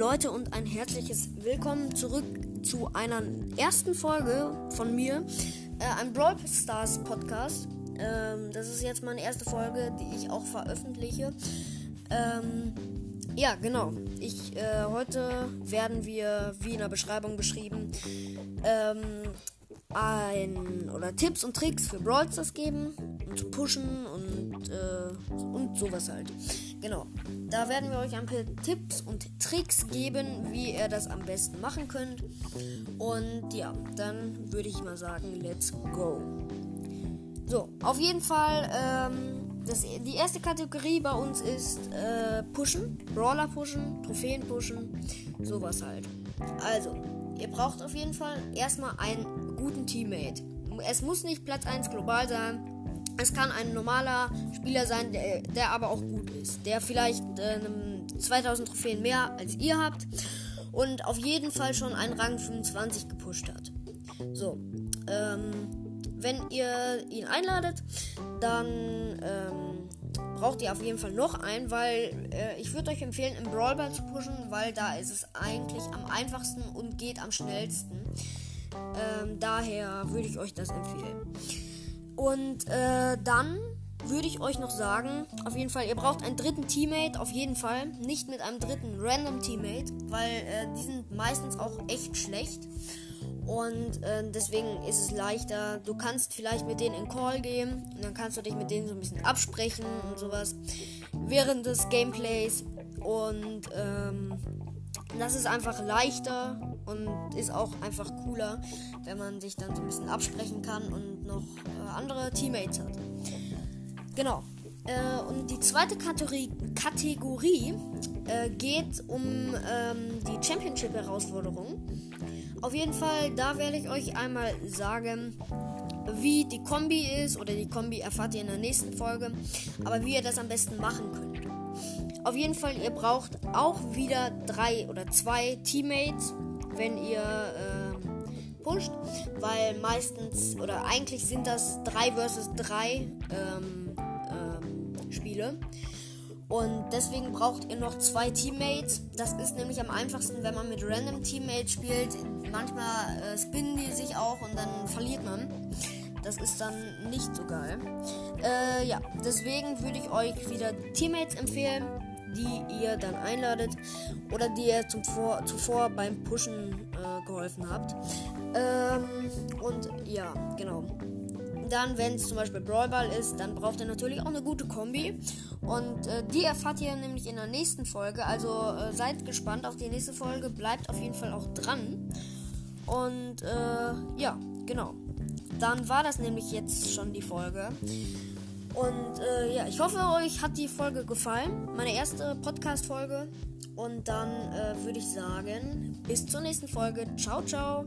Leute und ein herzliches Willkommen zurück zu einer ersten Folge von mir, äh, einem Brawl Stars Podcast. Ähm, das ist jetzt meine erste Folge, die ich auch veröffentliche. Ähm, ja, genau. Ich, äh, heute werden wir, wie in der Beschreibung beschrieben, ähm, ein oder Tipps und Tricks für Brawl Stars geben, um zu pushen und, äh, und sowas halt. Genau. Da werden wir euch ein paar Tipps und Tricks geben, wie ihr das am besten machen könnt. Und ja, dann würde ich mal sagen, let's go. So, auf jeden Fall, ähm, das, die erste Kategorie bei uns ist äh, Pushen, Brawler pushen, Trophäen pushen, sowas halt. Also, ihr braucht auf jeden Fall erstmal einen guten Teammate. Es muss nicht Platz 1 global sein. Es kann ein normaler Spieler sein, der, der aber auch gut ist. Der vielleicht äh, 2000 Trophäen mehr als ihr habt und auf jeden Fall schon einen Rang 25 gepusht hat. So, ähm, wenn ihr ihn einladet, dann ähm, braucht ihr auf jeden Fall noch einen, weil äh, ich würde euch empfehlen, im Brawl Ball zu pushen, weil da ist es eigentlich am einfachsten und geht am schnellsten. Ähm, daher würde ich euch das empfehlen. Und äh, dann würde ich euch noch sagen, auf jeden Fall, ihr braucht einen dritten Teammate, auf jeden Fall. Nicht mit einem dritten Random Teammate, weil äh, die sind meistens auch echt schlecht. Und äh, deswegen ist es leichter. Du kannst vielleicht mit denen in Call gehen und dann kannst du dich mit denen so ein bisschen absprechen und sowas während des Gameplays. Und ähm, das ist einfach leichter und ist auch einfach cooler, wenn man sich dann so ein bisschen absprechen kann und noch äh, andere Teammates hat. Genau. Äh, und die zweite Kategorie, Kategorie äh, geht um ähm, die Championship-Herausforderung. Auf jeden Fall, da werde ich euch einmal sagen, wie die Kombi ist, oder die Kombi erfahrt ihr in der nächsten Folge, aber wie ihr das am besten machen könnt. Auf jeden Fall, ihr braucht auch wieder drei oder zwei Teammates, wenn ihr äh, pusht, weil meistens oder eigentlich sind das drei versus drei ähm, ähm, Spiele. Und deswegen braucht ihr noch zwei Teammates. Das ist nämlich am einfachsten, wenn man mit random Teammates spielt. Manchmal äh, spinnen die sich auch und dann verliert man. Das ist dann nicht so geil. Äh, ja, deswegen würde ich euch wieder Teammates empfehlen die ihr dann einladet oder die ihr zum Vor zuvor beim Pushen äh, geholfen habt. Ähm, und ja, genau. Dann, wenn es zum Beispiel Brawlball ist, dann braucht ihr natürlich auch eine gute Kombi. Und äh, die erfahrt ihr nämlich in der nächsten Folge. Also äh, seid gespannt auf die nächste Folge. Bleibt auf jeden Fall auch dran. Und äh, ja, genau. Dann war das nämlich jetzt schon die Folge. Und äh, ja, ich hoffe, euch hat die Folge gefallen. Meine erste Podcast-Folge. Und dann äh, würde ich sagen, bis zur nächsten Folge. Ciao, ciao.